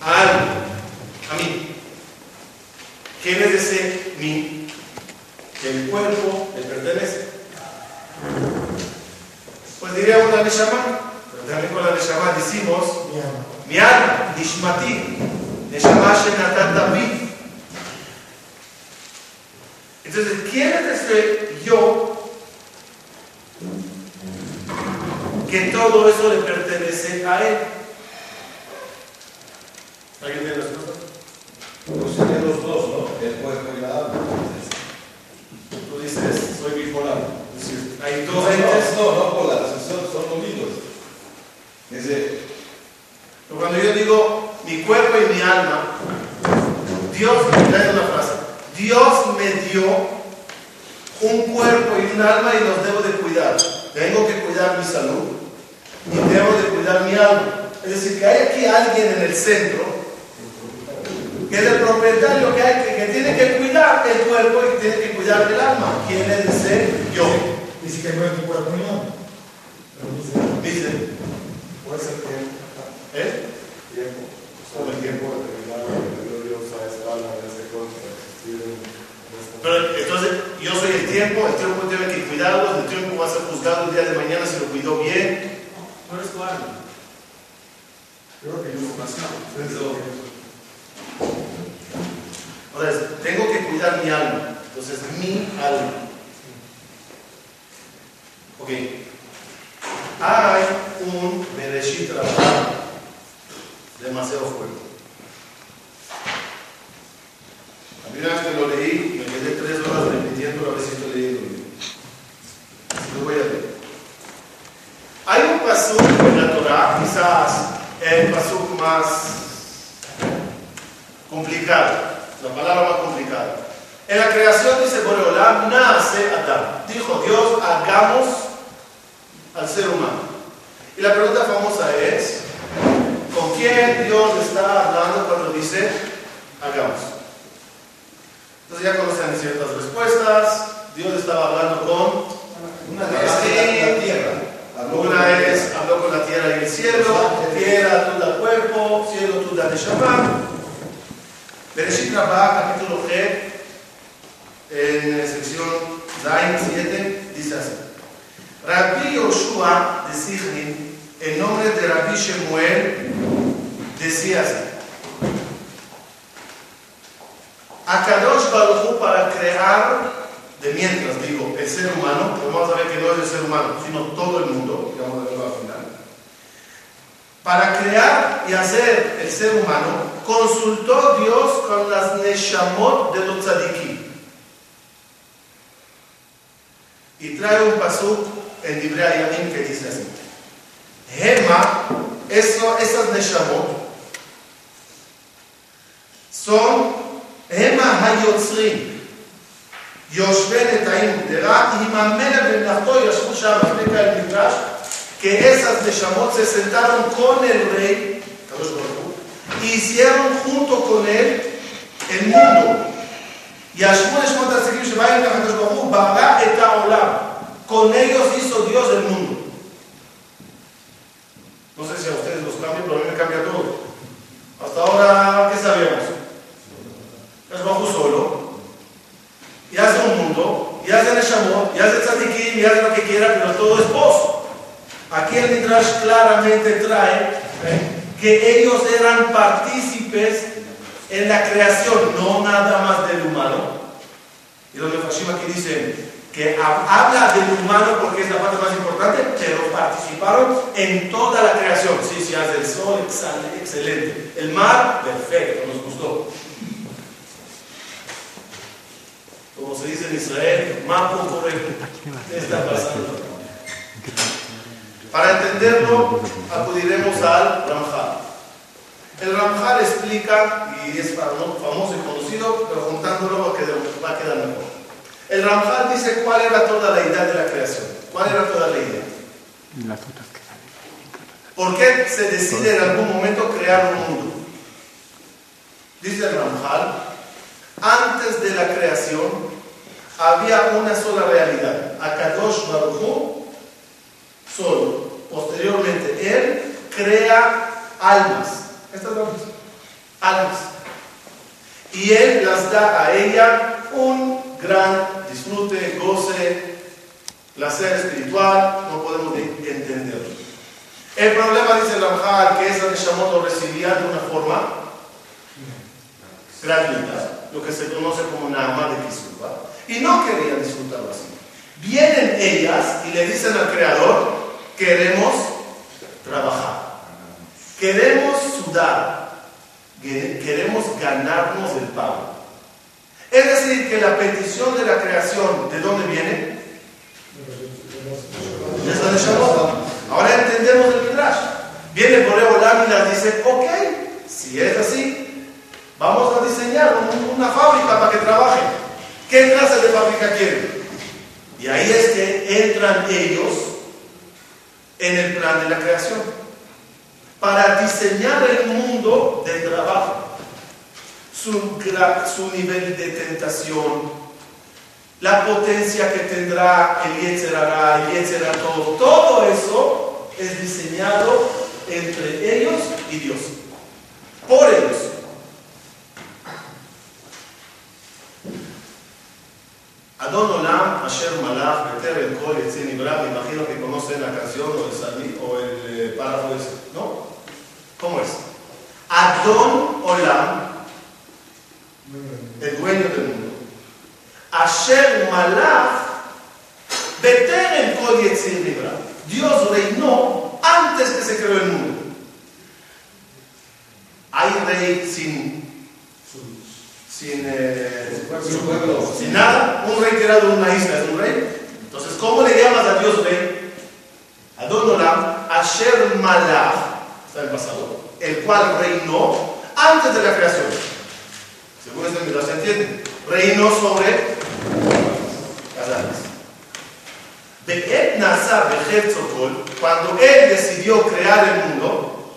a algo, a mí. ¿Quién es ese mí? Que el cuerpo le pertenece. Pues diría una Neshama, pero también con la Neshama decimos, mi alma, Nishmati, Neshama Shenatan David. Entonces, ¿quién es ese yo que todo eso le pertenece a él? ¿Alguien tiene respuesta? Pues serían los dos, ¿no? El cuerpo y la alma. Tú dices, soy bipolar. Es decir, hay dos no, entes. no, no polares, son, son. Ese, Pero Cuando yo digo mi cuerpo y mi alma, Dios, trae una frase, Dios me dio un cuerpo y un alma y los debo de cuidar. Tengo que cuidar mi salud y debo de cuidar mi alma. Es decir, que hay aquí alguien en el centro que es el propietario que, hay, que, que tiene que cuidar el cuerpo y que tiene que cuidar el alma. ¿Quién es ese? Yo. Dice que no es tu cuerpo ni dice, Dice, puede ser tiempo. ¿eh? Tiempo. Solo el tiempo determinado que le dio Dios a alma, a ese cuerpo, para existir en esta Pero entonces yo soy el tiempo, el tiempo tiene que cuidarlo, el tiempo va a ser juzgado el día de mañana si lo cuidó bien. No eres tu alma. Creo que yo Eso. Ahora, es, tengo que cuidar mi alma. Entonces, mi alma. Ok. Hay un Bereshit demasiado fuerte. La primera vez que lo leí, me quedé tres horas repitiendo a ver si estoy lo voy a leer. Hay un pasuk en la Torah, quizás el pasuk más complicado, la palabra más complicada. En la creación dice Boreolam, nace Adán. Dijo Dios, hagamos al ser humano. Y la pregunta famosa es, ¿con quién Dios está hablando cuando dice, hagamos? Entonces ya conocen ciertas respuestas. Dios estaba hablando con Con ellos hizo Dios el mundo. No sé si a ustedes los cambia, pero a mí me cambia todo. Hasta ahora, ¿qué sabíamos? Es bajo solo, y hace un mundo, y hace Neshamot, y hace Tzadikim, y hace lo que quiera, pero todo es vos. Aquí el Midrash claramente trae ¿eh? que ellos eran partícipes en la creación, no nada más del humano. Y los Mefashim aquí dicen que habla del humano porque es la parte más importante, pero participaron en toda la creación. Sí, sí, hace el sol, excelente. El mar, perfecto, nos gustó. Como se dice en Israel, mapa correcto. ¿Qué está pasando? Para entenderlo, acudiremos al Ramjal. El Ramjal explica, y es famoso y conocido, pero juntándolo va a quedar mejor. El Ramjal dice cuál era toda la idea de la creación. ¿Cuál era toda la idea? ¿Por qué se decide en algún momento crear un mundo? Dice el Ramjal, antes de la creación había una sola realidad, Akadosh Baruch solo. Posteriormente, Él crea almas. Estas almas. Almas. Y Él las da a ella un gran disfrute, goce, placer espiritual, no podemos entenderlo. El problema, dice Ramjal, que esa Neshamot lo recibía de una forma gratuita, lo que se conoce como una ama de Kisuba, y no querían disfrutarlo así. Vienen ellas y le dicen al Creador, queremos trabajar, queremos sudar, queremos ganarnos el pago. Es decir, que la petición de la creación, ¿de dónde viene? De Shabbat. Ahora entendemos el Midrash. Viene Olam y las dice, ok, si es así, vamos a diseñar una fábrica para que trabajen. ¿Qué clase de fábrica quieren? Y ahí es que entran ellos en el plan de la creación para diseñar el mundo del trabajo su, nivel de tentación, la potencia que tendrá el Yetzerara, el Yetzerato, todo eso es diseñado entre ellos y Dios, por ellos. Adon Olam, Asher Malach, Beter Kol, Yetzin Ibra, me imagino que conocen la canción o el, o el eh, párrafo ¿no? ¿Cómo es? Adon Olam, el dueño del mundo. Asher Malach Beteren Kol Yetzir Libra. Dios reinó antes que se creó el mundo. Hay rey sin sin, eh, sin nada. Un rey tirado en una isla es un rey. Entonces, ¿cómo le llamas a Dios rey? Adon Olam, Asher Malach, está en el pasado, el cual reinó antes de la creación. Según este Midrash se entiende. Reinó sobre las. De Et cuando él decidió crear el mundo,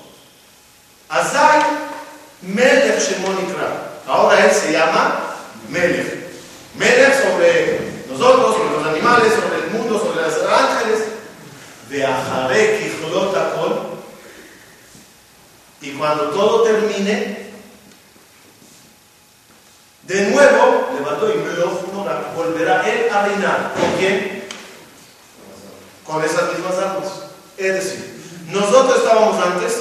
Azai Melech. Ahora él se llama Melech. Melech sobre nosotros, sobre los animales, sobre el mundo, sobre los ángeles. De Ajarek y Y cuando todo termine, de nuevo, levantó y me volverá él a reinar. ¿Con quién? Con esas mismas armas. Es decir, nosotros estábamos antes,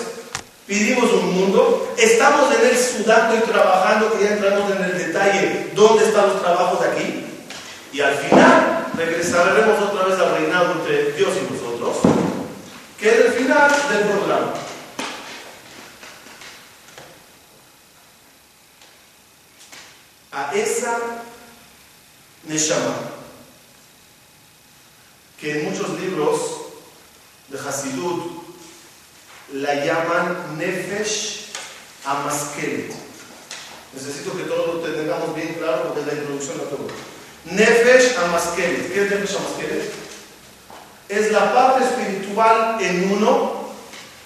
pidimos un mundo, estamos en él sudando y trabajando, que ya entramos en el detalle, ¿dónde están los trabajos aquí? Y al final regresaremos otra vez al reinado entre Dios y nosotros, que es el final del programa. a esa Neshama, que en muchos libros de Hasidut la llaman Nefesh Amaskelet. Necesito que todos lo tengamos bien claro porque la introducción a todo. Nefesh Amaskelet. ¿Qué es Nefesh Amaskelet? Es la parte espiritual en uno,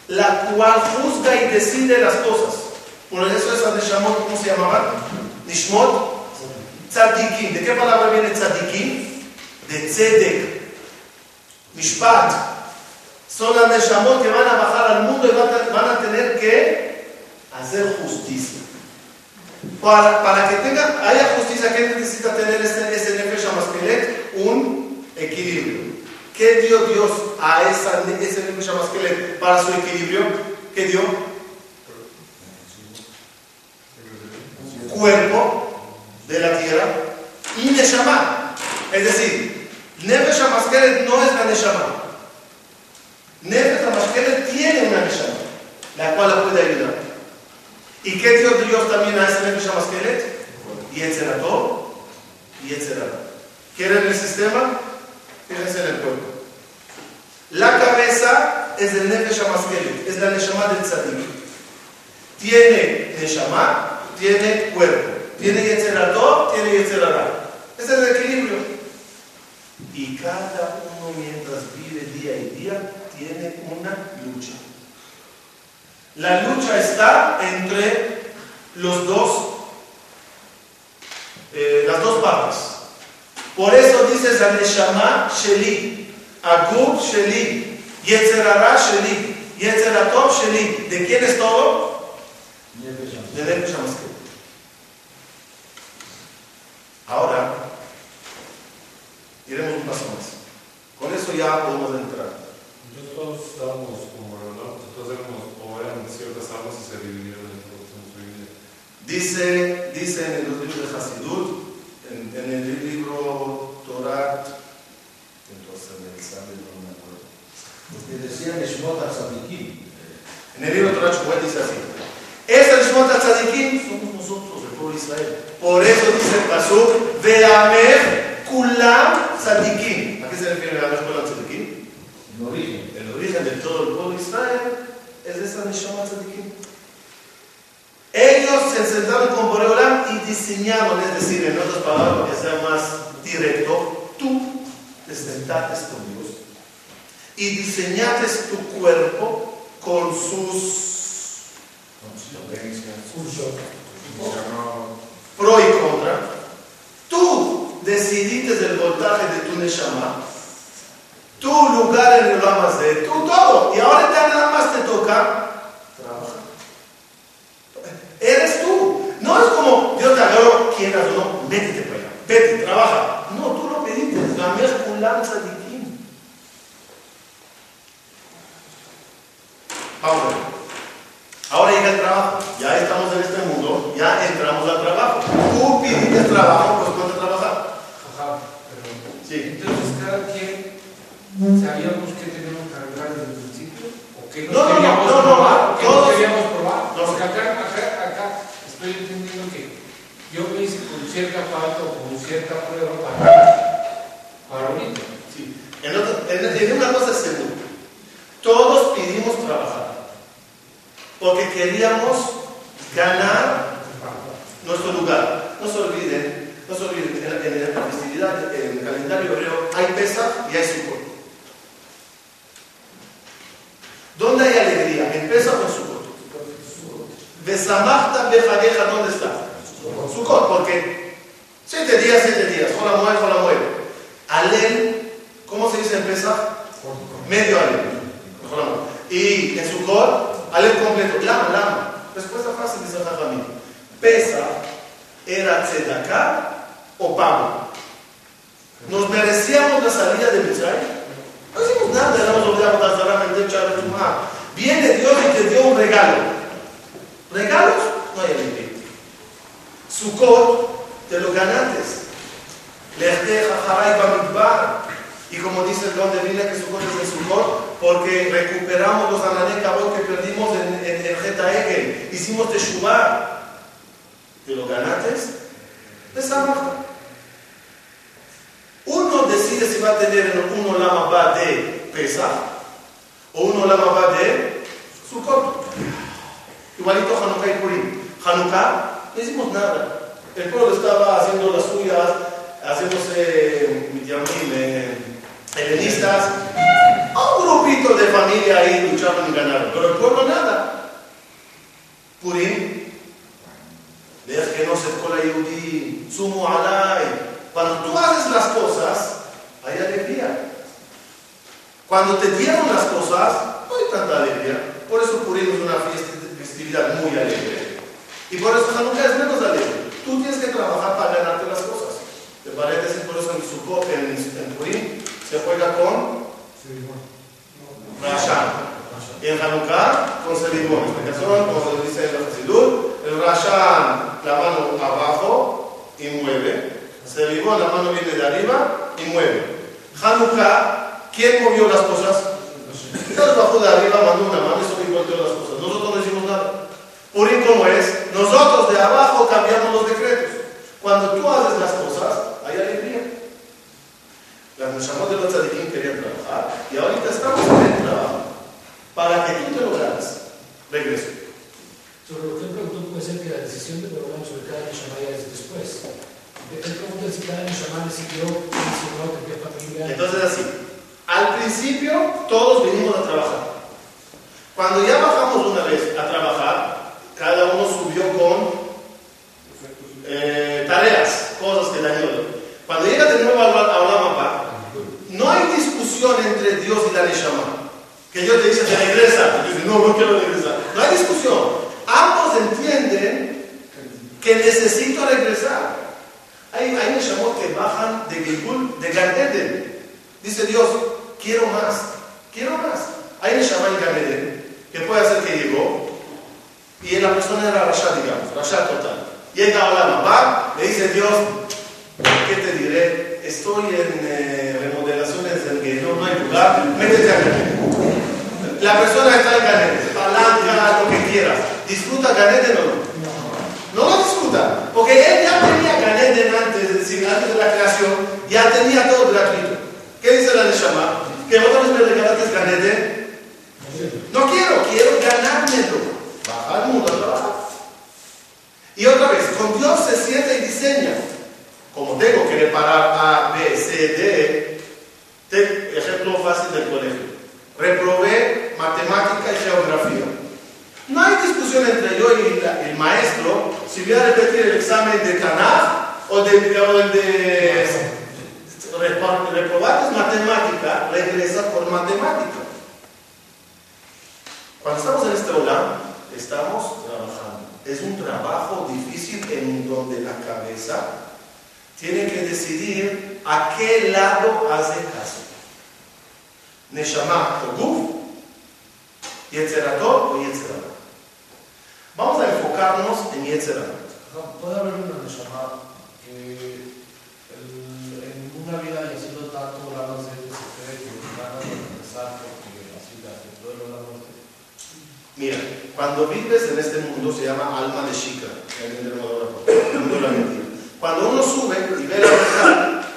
la cual juzga y decide las cosas. Por eso esa Neshamot, ¿cómo se llamaba? Nishmot tzadikim. ¿De qué palabra viene tzadikim? De tzedek. Mishpat. Son las neshamot que van a bajar al mundo y van a, tener que hacer justicia. Para, para que tenga, haya justicia, ¿qué necesita tener ese, ese nefesh amaskelet? Un equilibrio. ¿Qué dio Dios a ese nefesh amaskelet para su equilibrio? ¿Qué dio? cuerpo de la tierra, y Neshama. Es decir, Nefesh Amaskeret no es la Neshama. Nefesh Amaskeret tiene una Neshama, la cual la puede ayudar. ¿Y qué dio Dios también a ese Nefesh Amaskeret? Y Etzerató y Etzerató. ¿Quieren el sistema? Fíjense en el cuerpo. La cabeza es el Nefesh Amaskelet, es la Neshama del Tzadik. Tiene Neshama, tiene cuerpo. Tiene Yetzeratot, tiene Yetzerara. Ese es el equilibrio. Y cada uno mientras vive día y día tiene una lucha. La lucha está entre los dos, eh, las dos partes. Por eso dice Zaneshama Sheli, Agub Sheli, Yetzerara Sheli, Yetzeratot Sheli. ¿De quién es todo? De Hamaskelet. Ahora, iremos un paso más. Con eso ya podemos entrar. Todos estábamos como ¿no? Todos éramos, o eran ciertas almas y se dividieron en vida. Dice, dice en los libros de Hasidut, en, en el libro Torah, entonces en el Sable no me acuerdo. Porque decían Neshmot HaTzadikim. En el libro Torah Shmuel dice así. Este Shmot Tzadikim somos nosotros, el pueblo de Israel. Por eso dice el Pasuk, Veamer Kulam Tzadikim. ¿A qué se refiere Veamer Kulam Tzadikim? En origen. El origen de todo el pueblo de Israel es de esa Neshama Tzadikim. Ellos se sentaron con Boreolam y diseñaron, es decir, en otras palabras, que sea más directo, tú te sentaste con Dios y diseñaste tu cuerpo con sus pro y contra. Tú decidiste el voltaje de tu Neshama, tu lugar en el de tú todo. Y ahora ya nada más te toca trabajar. Eres tú. No es como Dios te agarró, quieras o no, métete para allá, vete, trabaja. No, tú lo pediste, la mezculanza de ti. Vamos. Ahora llega el trabajo. Ya estamos en este mundo, ya entramos al trabajo. Tú pidiste trabajo, pues ponte a trabajar. Ajá, pero Sí. entonces cada quien sabíamos que teníamos que arreglar desde el principio o que no, No, no, no, queríamos no, no, probar, no todos- queríamos probar. Porque acá, acá, acá estoy entendiendo que yo me hice con cierta falta o con cierta prueba para, para ahorita. Sí. En, otra- en- en una cosa es seguro. Todos pedimos trabajar. Porque queríamos ganar nuestro lugar. No se olviden, no se olviden, en, la- en la festividad, en el calendario hebreo, hay Pesach y hay Sukkot. ¿Dónde hay alegría? ¿En Pesach o en Sukkot? Besamachta bejageja, ¿dónde está? Sukkot, porque siete días, siete días, hola mueve, hola mueve. Alel, ¿cómo se dice en Pesach? Medio alel. Y en Sukkot, alel completo. Lama, lama. Respuesta fácil, dice Jajamín. Pesach era tzedaká o pago. ¿Nos merecíamos la salida de Mitzrayim? No hicimos nada, éramos obligados a estar a meter chave tumá. Viene Dios y te dio un regalo. ¿Regalos? No hay alegría. Sukkot, te lo ganaste. Lejte jajaray bamidbar. Y como dice el don de Biblia que Sukkot es el Sukkot, porque recuperamos los anané que perdimos en, en, en Jeta Egel. Hicimos Teshuvah. ¿Te lo ganaste? Desamachta. Uno decide si va a tener uno lama va de Pesach o uno lama va de. Igualito Hanukkah y Purim. Hanukkah, no hicimos nada. El pueblo estaba haciendo las suyas, haciéndose midiamim, eh, helenistas. Un grupito de familia ahí lucharon y ganaron, pero el pueblo nada. Purim, veas que no se cola Yehudi, sumo alay. Cuando tú haces las cosas, hay alegría. Cuando te dieron las cosas, no hay tanta alegría. Por eso Purim es una fiesta, festividad muy alegre. Y por eso Hanukkah es menos alegre. Tú tienes que trabajar para ganarte las cosas. ¿Te parece? Por eso en Sukkot, en, en Purim, se juega con Rashan. Y en Hanukkah, con Selibón. Explicación, como dice el Hasidut, el Rashan la mano abajo y mueve. Seribón, la mano viene de arriba y mueve. Hanukkah, ¿quién movió las cosas? Dios bajó de arriba, mandó una mano y sobre volteó las cosas. Nosotros no hicimos nada. Purim como es, nosotros de abajo cambiamos los decretos. Cuando tú haces las cosas, hay alegría. Las Neshamot de los tzadikim querían trabajar y ahorita estamos en el trabajo para que tú te lo ganes. Regreso. Sobre lo que él preguntó, puede ser que la decisión de Borolán sobre cada Neshama ya es después. Él pregunta si cada Neshama decidió, si no, de qué familia. Entonces así, al principio todos venimos a trabajar. Cuando ya bajamos una vez a trabajar, cada uno subió con eh, tareas, cosas que le ayudan. Cuando llega de nuevo a Olam no hay discusión entre Dios y la Neshama. Que Dios te dice, te regresa. Y tú dices, no, no quiero regresar. No hay discusión. Ambos entienden que necesito regresar. Hay, hay Neshamot que bajan de Gilgul, de Gan Eden. Dice Dios, quiero más, quiero más. Hay Neshama en Gan Eden que puede hacer que llegó y la persona era Rasha, digamos, Rasha total. Llega a Olam Abba, le dice Dios, ¿qué te diré? Estoy en eh, remodelaciones del que no, no hay lugar, métete a Ganeden. La persona está en Ganeden, palanca, lo que quieras. ¿Disfruta Ganeden o no? No lo disfruta, porque él ya tenía Ganeden antes, es decir, antes de la creación, ya todo gratuito. ¿Qué dice la Neshama? Que otra vez me regalaste Ganeden. No quiero, quiero ganármelo. Baja al mundo. Y otra vez, con Dios se siente y diseña. Como tengo que reparar A, B, C, D, te- ejemplo fácil del colegio. Reprobé matemática y geografía. No hay discusión entre yo y el maestro si voy a repetir el examen de Tanaj o, de, de repar- reprobar es matemática, regresa por matemática. Cuando estamos en este hogar, estamos trabajando. Es un trabajo difícil en donde la cabeza tiene que decidir a qué lado hace caso. Neshama o Guf, Yetzeratot o Yetzerara. Vamos a enfocarnos en Yetzerara. Puede haber una Neshama que una vida sido tanto de se cree que ganas de regresar porque así afectó el la muerte. Mira, cuando vives en este mundo se llama alma de chica, el mundo de la mentira. Cuando uno sube y ve la verdad,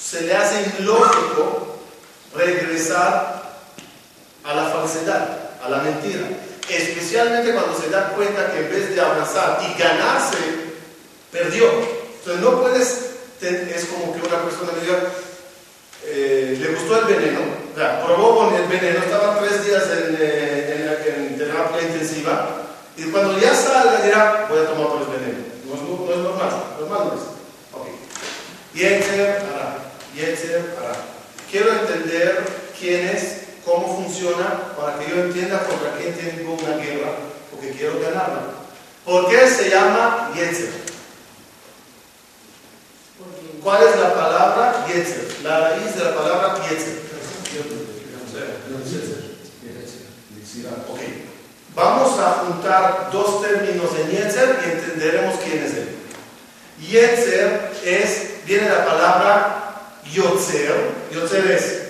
se le hace ilógico regresar a la falsedad, a la mentira. Especialmente cuando se da cuenta que en vez de abrazar y ganarse, perdió. Entonces no puedes, es como que una persona me diga, eh, le gustó el veneno, o sea, probó con el veneno, estaba tres días en, eh, la- terapia intensiva, y cuando ya salga dirá, voy a tomar por el veneno. No es, no es normal, normal no es. Ok. Yetzer hará, Yetzer hará. Quiero entender quién es, cómo funciona, para que yo entienda contra quién tengo una guerra, porque quiero ganarla. ¿Por qué se llama Yetzer? ¿Cuál es la palabra Yetzer? La raíz de la palabra Yetzer. Ok. Vamos a juntar dos términos en Yetzer y entenderemos quién es él. Yetzer es, viene la palabra Yotzer. Yotzer es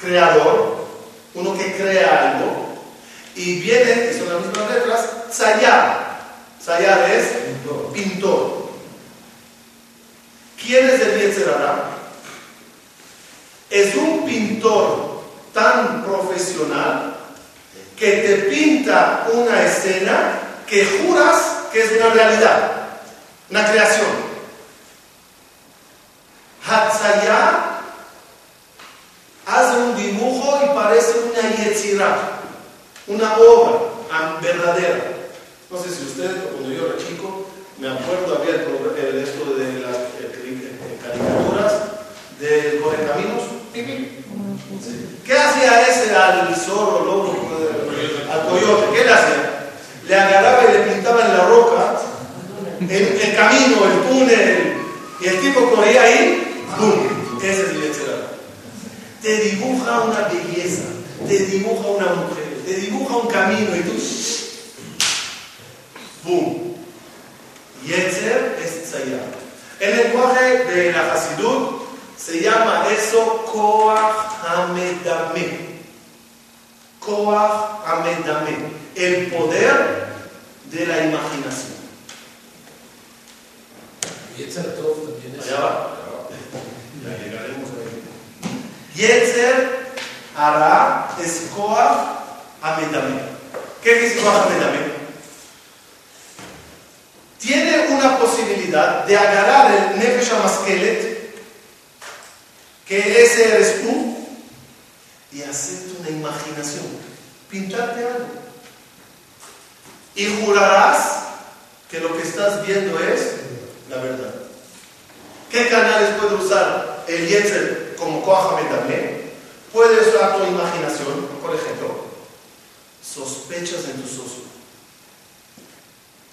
creador, uno que crea algo. Y viene, son las mismas letras, Tzayar. Tzayar es pintor. ¿Quién es el Yetzer Hara? Es un pintor tan profesional que te pinta una escena que juras que es una realidad, una creación. Hatzayar hace un dibujo y parece una yetzirah, una obra verdadera. No sé si ustedes, cuando yo era chico, me acuerdo, había el, el- esto de las eh, eh, caricaturas del Correcaminos. ¿Qué hacía ese al zorro, lobo, eh, al coyote? ¿Qué le hacía? Le agarraba y le pintaba en la roca el, el camino, el túnel, y el tipo corría ahí, ¡pum! Ese es el Yetzirah. Te dibuja una belleza, te dibuja una mujer, te dibuja un camino y tú, ¡pum! Yetzer es Tzayar. El lenguaje de la Hasidut se llama eso Koach Hamedame. Koach Hamedame. El poder de la imaginación. Yetzer Tov también es. Allá va. Ya llegaremos ahí. Yetzer hará es Koach Hamedame. ¿Qué es Koach Hamedame? Tiene una posibilidad de agarrar el Nefesh Amaskelet, que ese eres tú, y hacerte una imaginación, pintarte algo. Y jurarás que lo que estás viendo es la verdad. ¿Qué canales puede usar el Yetzer como Koach también? Puede usar tu imaginación, por ejemplo, sospechas en tu socio.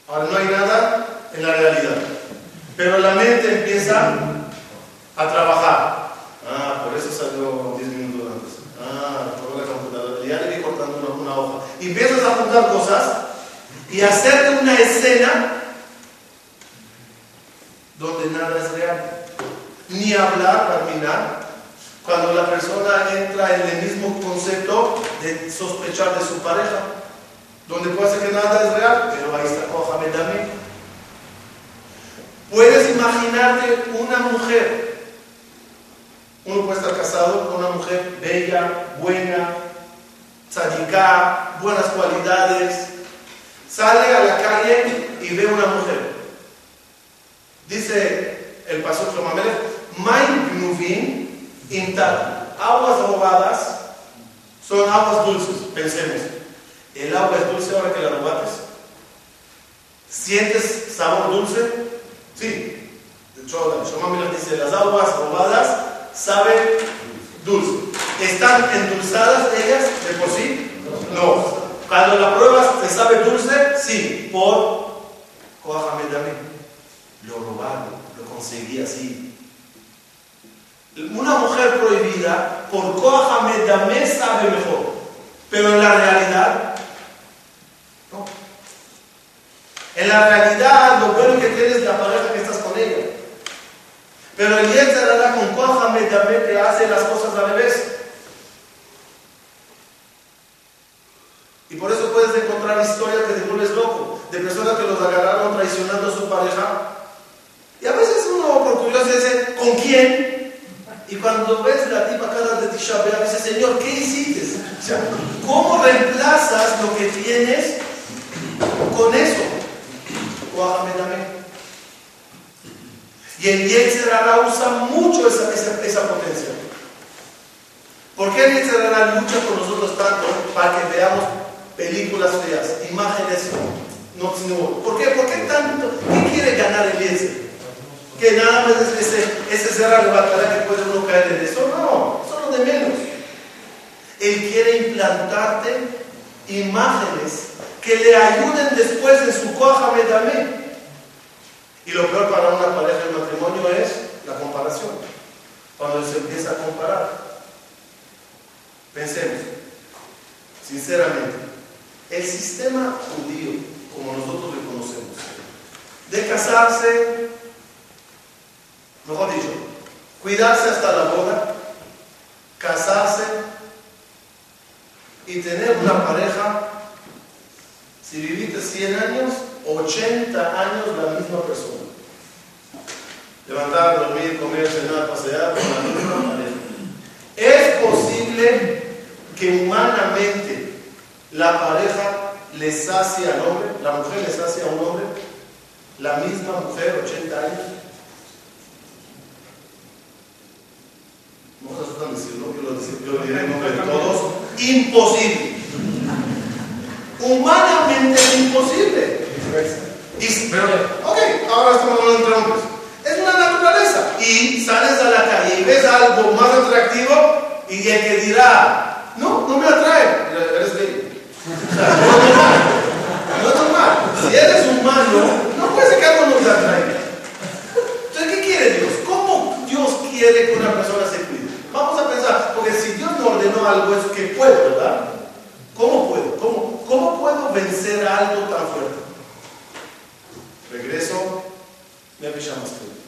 Ahora no hay nada en la realidad, pero la mente empieza a trabajar. Ah, por eso salió 10 minutos antes. Ah, por la computadora. Ya le vi cortando una, una hoja. Y empiezas a apuntar cosas y hacerte una escena donde nada es real. Ni hablar, terminar, cuando la persona entra en el mismo concepto de sospechar de su pareja, donde puede ser que nada es real, pero ahí está Mohamed también. Puedes imaginarte una mujer, uno puede estar casado con una mujer bella, buena, tzadiká, buenas cualidades, sale a la calle y ve una mujer. Dice el pastor Shlomamelech, Main Gnuvin Intat, aguas robadas son aguas dulces, pensemos. El agua es dulce ahora que la robates. ¿Sientes sabor dulce? Sí. De hecho, Shlomamelech dice, las aguas robadas saben dulce. ¿Están endulzadas ellas de por sí? No. Cuando la pruebas, ¿te sabe dulce? Sí. Por Kohamed Lo robado, lo conseguí así. Una mujer prohibida, por Kohamed sabe mejor. Pero en la realidad, no. En la realidad, lo bueno que tienes es la pareja que estás con ella. Pero el Yetzirah con Kohamed te hace las cosas al revés. Y por eso puedes encontrar historias que te vuelves loco, de personas que los agarraron traicionando a su pareja. Y a veces uno por curiosidad dice, ¿con quién? Y cuando ves la tipa cada de Tisha dice, Señor, ¿qué hiciste? ¿Cómo reemplazas lo que tienes con eso? Y el Yetzirah usa mucho esa, esa, potencia. ¿Por qué el Yetzirah lucha con nosotros tanto para que veamos películas feas, imágenes no, no. ¿Por qué? ¿Por qué tanto? ¿Qué quiere ganar el Yetzirah? Que nada más es ese, ese cerrar de batalla que puede uno caer en eso. No, eso es lo de menos. Él quiere implantarte imágenes que le ayuden después en su coja también. Y lo peor para una pareja de matrimonio es la comparación. Cuando se empieza a comparar. Pensemos, sinceramente, el sistema judío, como nosotros le conocemos, de casarse, mejor dicho, cuidarse hasta la boda, casarse y tener una pareja, si viviste 100 años, 80 años la misma persona. Levantar, dormir, comer, cenar, pasear con la misma pareja. Es posible que humanamente la pareja le sacie al hombre, la mujer le sacie a un hombre, la misma mujer, 80 años. No se asustan decirlo, yo lo, yo lo diré en nombre de todos. Imposible. Humanamente imposible. Y, pero, ok, ahora estamos hablando entre hombres. Es una naturaleza. Y sales a la calle y ves algo más atractivo y el que dirá, no, no me atrae, eres gay. O sea, no es normal. No es normal. Si eres humano, no puede ser que algo no te atraiga. Entonces, ¿qué quiere Dios? ¿Cómo Dios quiere que una persona se cuide? Vamos a pensar, porque si Dios me ordenó algo es que puedo, ¿verdad? ¿Cómo puedo? ¿Cómo, cómo puedo vencer algo tan fuerte? Regreso HaMasculine.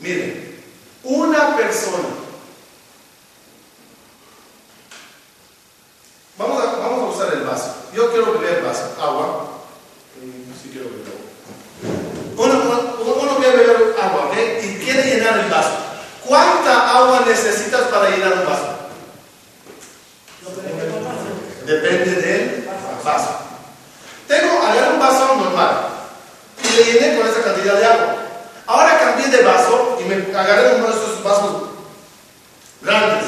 Miren, una persona. Vamos a, vamos a usar el vaso. Yo quiero beber vaso, agua. Mm, Sí quiero beber agua. Uno, uno, uno quiere beber agua, ¿ok? Y quiere llenar el vaso. ¿Cuánta agua necesitas para llenar un vaso? Depende del vaso. Tengo, agarré un vaso normal y le llené con esa cantidad de agua. Ahora cambié de vaso y me agarré uno de esos vasos grandes,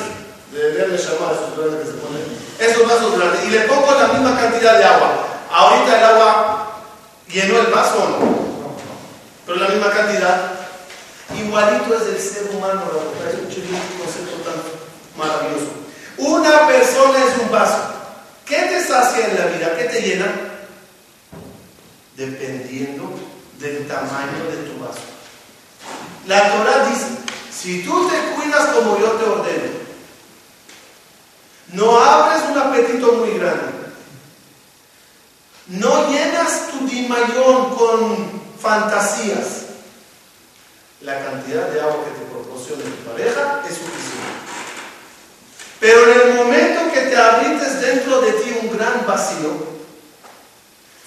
de verle llamar esos grandes que se ponen, esos vasos grandes, y le pongo la misma cantidad de agua. Ahorita el agua llenó el vaso o no, pero la misma cantidad. Igualito es el ser humano, la verdad, es un chileno, un concepto tan maravilloso. Una persona es un vaso. ¿Qué te sacia en la vida? ¿Qué te llena? Dependiendo del tamaño de tu vaso. La Torah dice, si tú te cuidas como yo te ordeno, no abres un apetito muy grande, no llenas tu dimayón con fantasías, la cantidad de agua que te proporcione tu pareja es suficiente. Pero en el momento que te abrites dentro de ti un gran vacío,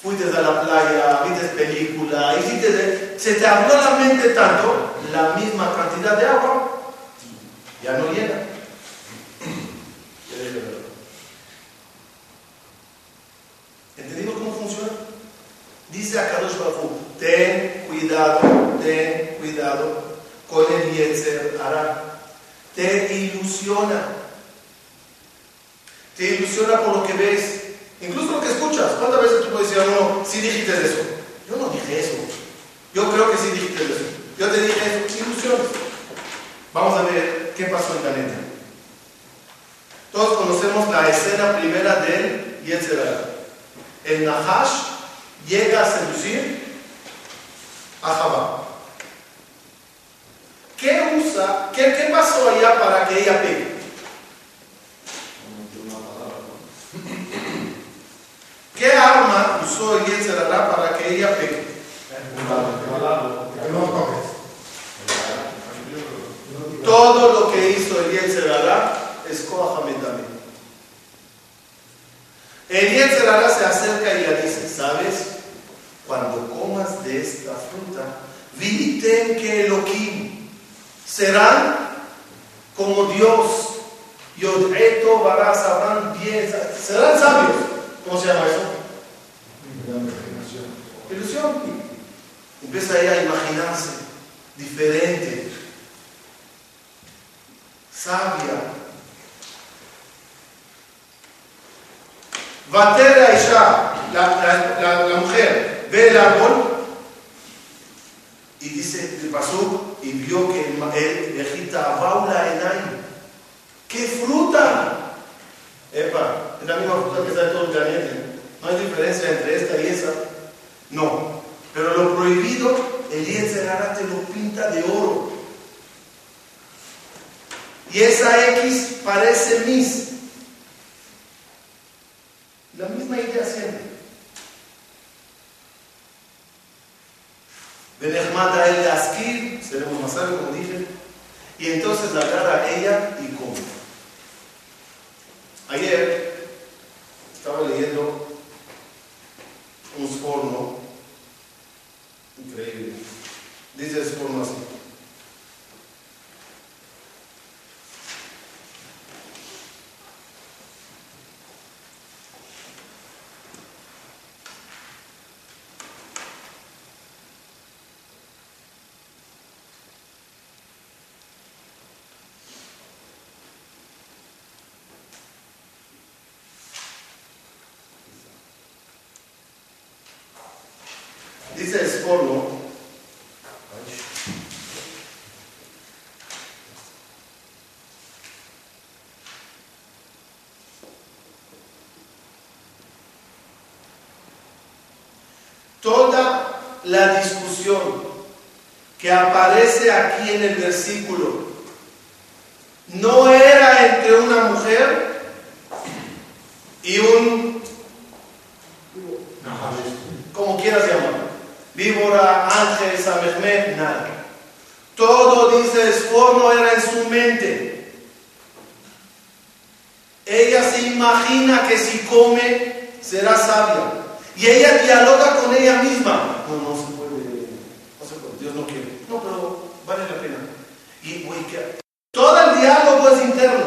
fuiste a la playa, viste película, hiciste de- se te abrió la mente tanto, la misma cantidad de agua ya no llena. Ya deja de verlo. ¿Entendimos cómo funciona? Dice a Kadosh ten cuidado, ten cuidado con el Yetzer Hará. Te ilusiona. Te ilusiona por lo que ves, incluso lo que escuchas. ¿Cuántas veces tú puedes decir a uno, sí dijiste eso? Yo no dije eso. Yo creo que sí dijiste eso. Yo te dije eso. Ilusiones. Vamos a ver qué pasó en Caneta. Todos conocemos la escena primera del Yetzer Hará. El Nahash llega a seducir a Jabá. ¿Qué usa? ¿Qué, qué pasó allá para que ella pegue? ¿Qué arma usó el Yetzer Hará para que ella pegue? Todo lo que hizo el Yetzer Hará es Koach HaMetamim. El Yetzer Hará se acerca y le dice, ¿sabes? Cuando comas de esta fruta, viten que Elohim serán como Dios. Yodreto, Bará, sabrán bien, serán sabios. ¿Cómo se llama eso? Ilusión. Empieza ella a imaginarse diferente, sabia. Isha, la, la, la, mujer, ve el árbol y dice, le pasó y vio que el, ma- el viejita baula enay. ¡Qué fruta! Epa, es la misma fruta que en todo el planeta. No hay diferencia entre esta y esa. No. Pero lo prohibido, el Yetzer Hará te lo pinta de oro. Y esa X parece mis. La misma idea siempre. Benehmada el Askir, seremos más sabios, como dije. Y entonces la agarra a ella y come. Ayer estaba leyendo un porno increíble. Dice el porno así. Dice el porno. Toda la discusión que aparece aquí en el versículo no era entre una mujer y un, como quieras llamarlo. víbora, ángel, samehmet, nada. Todo, dice, el forno era en su mente. Ella se imagina que si come será sabia. Y ella dialoga con ella misma. No, no se puede, no se puede, Dios no quiere. No, pero vale la pena. Y uy, que- todo el diálogo es interno.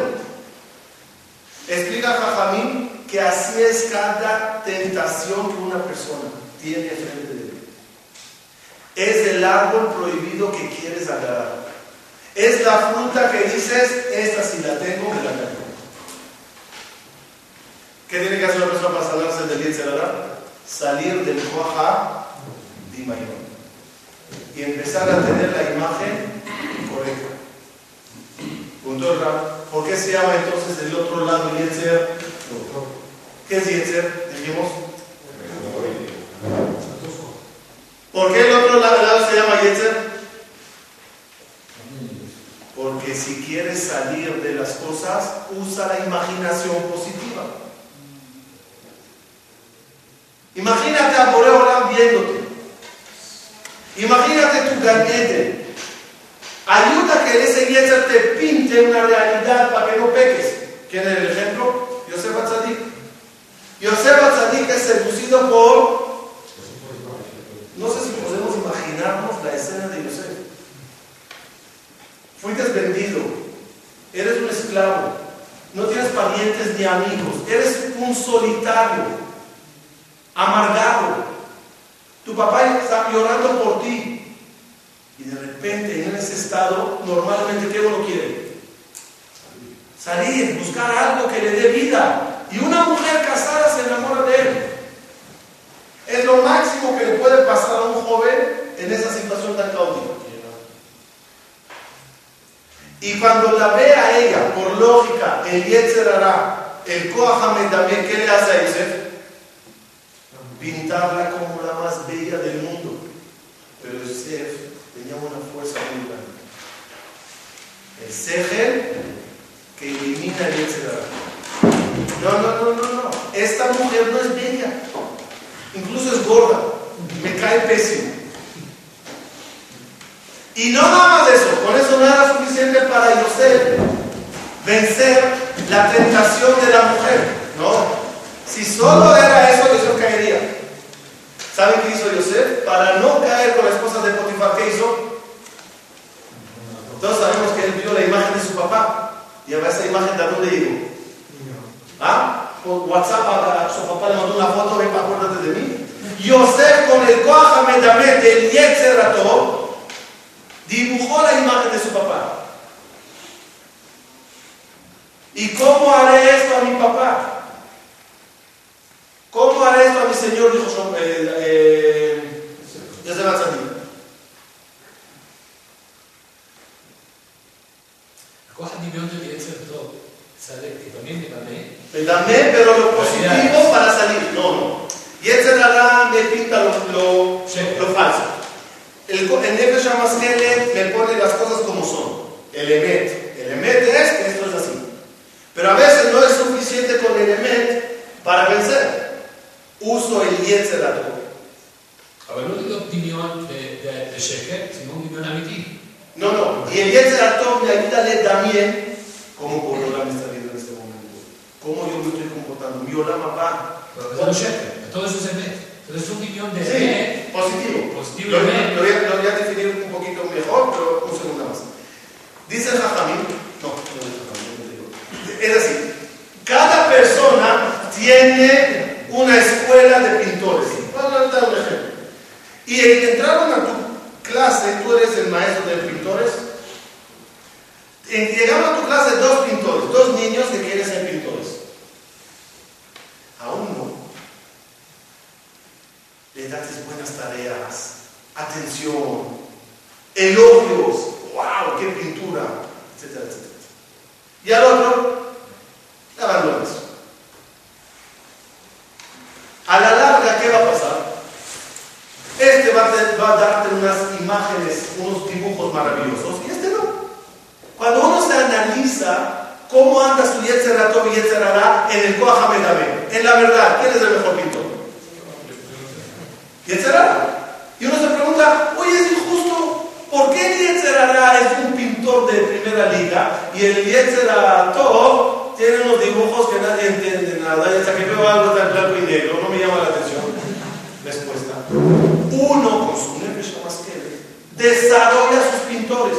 Explica Jajamín que así es cada tentación que una persona tiene frente de él. Es el árbol prohibido que quieres agarrar. Es la fruta que dices, esta si la tengo, me la tengo. ¿Qué tiene que hacer una persona para salvarse del Yetzirah? Salir del Koha y empezar a tener la imagen correcta. Punto. ¿Por qué se llama entonces el otro lado Yetzer? ¿Qué es Yetzer? Dijimos. ¿Por qué el otro lado se llama Yetzer? Porque si quieres salir de las cosas, usa la imaginación positiva. Imagínate a Boreolam viéndote. Imagínate tu gabinete. Ayuda que ese Yetzer te pinte una realidad para que no peques. ¿Quién es el ejemplo? Yosef Atzadik. Yosef Atzadik es seducido por... No sé si podemos imaginarnos la escena de Yosef. Fuiste vendido. Eres un esclavo. No tienes parientes ni amigos. Eres un solitario. Amargado. Tu papá está llorando por ti. Y de repente en ese estado, normalmente, ¿qué uno quiere? Salir, buscar algo que le dé vida. Y una mujer casada se enamora de él. Es lo máximo que le puede pasar a un joven en esa situación tan caótica. Y cuando la ve a ella, por lógica, el Yetzer hará, el Kohamed también, ¿qué le hace a Yosef? Pintarla como la más bella del mundo. Pero Yosef una fuerza muy grande. El Segel que elimina el Yetzer hará. No, no, no, no, no. Esta mujer no es bella. Incluso es gorda. Me cae pésimo. Y no nada más eso, con eso no era suficiente para Yosef vencer la tentación de la mujer. No, si solo era eso, Yosef caería. ¿Saben qué hizo Yosef? Para no caer con la esposa de Potifar, ¿qué hizo? Todos sabemos que él vio la imagen de su papá. Y a ver esa imagen de dónde llegó. ¿Ah? Por WhatsApp a, su papá le mandó una foto, ven, acuérdate de mí. Yosef con el Kohamed el Yetzer Atov, dibujó la imagen de su papá. ¿Y cómo haré esto a mi papá? ¿Cómo haré esto a mi señor? Dijo eh, eh, Yosef Atzadik. הכוח הדמיון של יצר טוב, צדק, לפעמים נדמה, Me dame, pero lo positivo para salir. No, no. Yetzer Hara me pinta lo, lo, Sí. lo falso. El, co- el Nefesh HaMaskele me pone las cosas como son. El Emet. El Emet es que esto es así. Pero a veces no es suficiente con el Emet para vencer. Uso el Yetzer Hara. אבל לא להיות דמיון ב- ב- בשקט, sino un דמיון אמיתי. No, no. Y el Yetzeratom le ayuda a también cómo Borolam está viendo en este momento. Cómo yo me estoy comportando. Mi Olama va. Todo eso se ve. Entonces un guion de... Sí, positivo. positivo lo, lo, voy a, definir un poquito mejor, pero un segundo más. Dice Jajamín, no, no es Jajamín, no digo. Es así, cada persona tiene una escuela de pintores. Voy a dar un ejemplo. Y entraron a tu clase, tú eres el maestro de pintores. Eh, Llegaron a tu clase dos pintores, dos niños que quieren ser pintores. A uno le das buenas tareas, atención, elogios, wow, qué pintura, etcétera, etcétera. Y al otro, le abandonas. A la larga, ¿qué va a pasar? Este va a, te- va a darte unas imágenes, unos dibujos maravillosos, y este no. Cuando uno se analiza cómo anda su Yetzer Hatov y Yetzer Hara en el Koach HaMedameh, en la verdad, ¿quién es el mejor pintor? Yetzer Hara. Y uno se pregunta, oye, es injusto, ¿por qué el Yetzerara es un pintor de primera liga y el Yetzerato tiene unos dibujos que nadie entiende nada? Y hasta que veo algo tan blanco y negro, no me llama la atención. Respuesta. Uno con su nefesh que desarrolla sus pintores.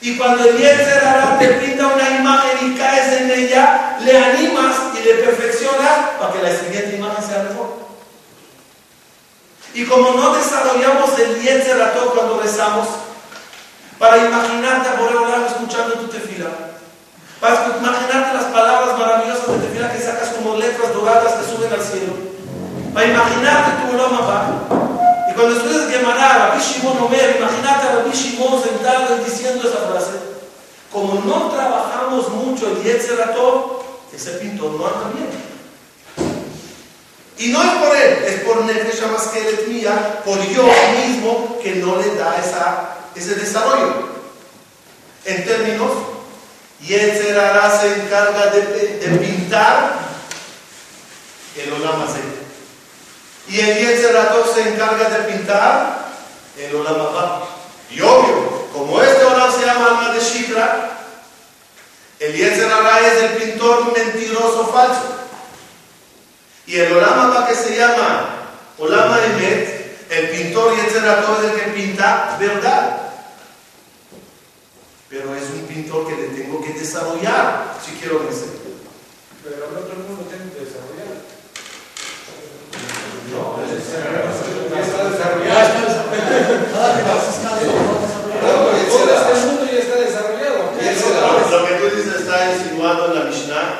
Y cuando el Yetzerara te pinta una imagen y caes en ella, le animas y le perfeccionas para que la siguiente imagen sea mejor. Y como no desarrollamos el Yetzerato cuando rezamos, para imaginarte a Boreolam escuchando tu tefila, para imaginarte las palabras maravillosas de tefila que sacas como letras doradas que suben al cielo, para imaginarte tu Olam Y cuando estudias Gemara, Rabbi Shimon Omer, imagínate a Rabbi Shimon sentado diciendo esa frase. Como no trabajamos mucho el Yetzerato, ese pintor no anda bien. Y no es por él, es por Nefesh Amaskelet mía, por yo mismo, que no le da esa, ese desarrollo. En términos, Yetzerara se encarga de, pintar el Olam Y el Yetzerato se encarga de pintar el Olam Y obvio, como este Olam se llama alma de Shikra, el Yetzerara es el pintor mentiroso falso. Y el Olama que se llama Olama Emet, el pintor y todo es el que pinta verdad. Pero es un pintor que le tengo que desarrollar si quiero vencer. Pero no todo el mundo tiene que desarrollar. No, Ya está desarrollado. Todo este mundo ya está desarrollado. Lo que tú dices está insinuado en la Mishnah,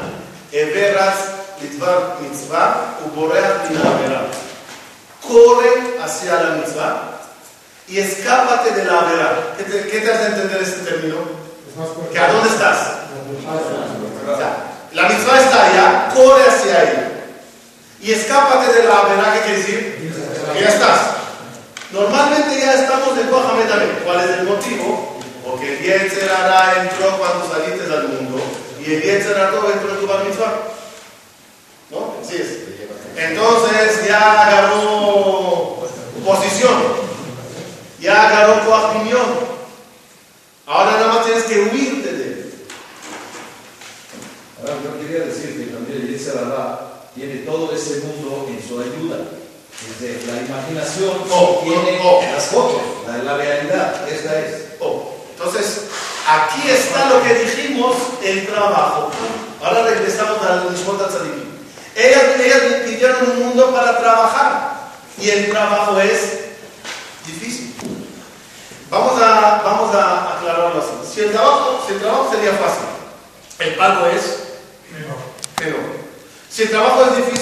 Everas Lidvar Mitzvah, Uboreas Minavera. Corre hacia la mitzvah y escápate de la vera. ¿Qué te, qué te hace entender este término? ¿Que a dónde estás? O sea, la mitzvah está allá, corre hacia ella. Y escápate de la vera, ¿qué quiere decir? Que ya estás. Normalmente ya estamos de Coajamed ¿Cuál es el motivo? Porque el Yetzerara entró cuando saliste al mundo y el Yetzerara entró en tu bar. ¿No? Así es. Entonces ya agarró posición, ya agarró opinión. Ahora nada más tienes que huirte de él. Ahora yo quería decir que también el Yetzirah tiene todo ese mundo en su ayuda. Desde la imaginación oh, tiene oh, oh. las fotos, la, la realidad, esta es. Oh, entonces, aquí está lo que dijimos, el trabajo. Ahora regresamos al Nishmot al ellas, ellas pidieron un mundo para trabajar y el trabajo es difícil. Vamos a, vamos a aclararlo así. Si el, trabajo, si el trabajo sería fácil, el pago es menor. Si el trabajo es difícil,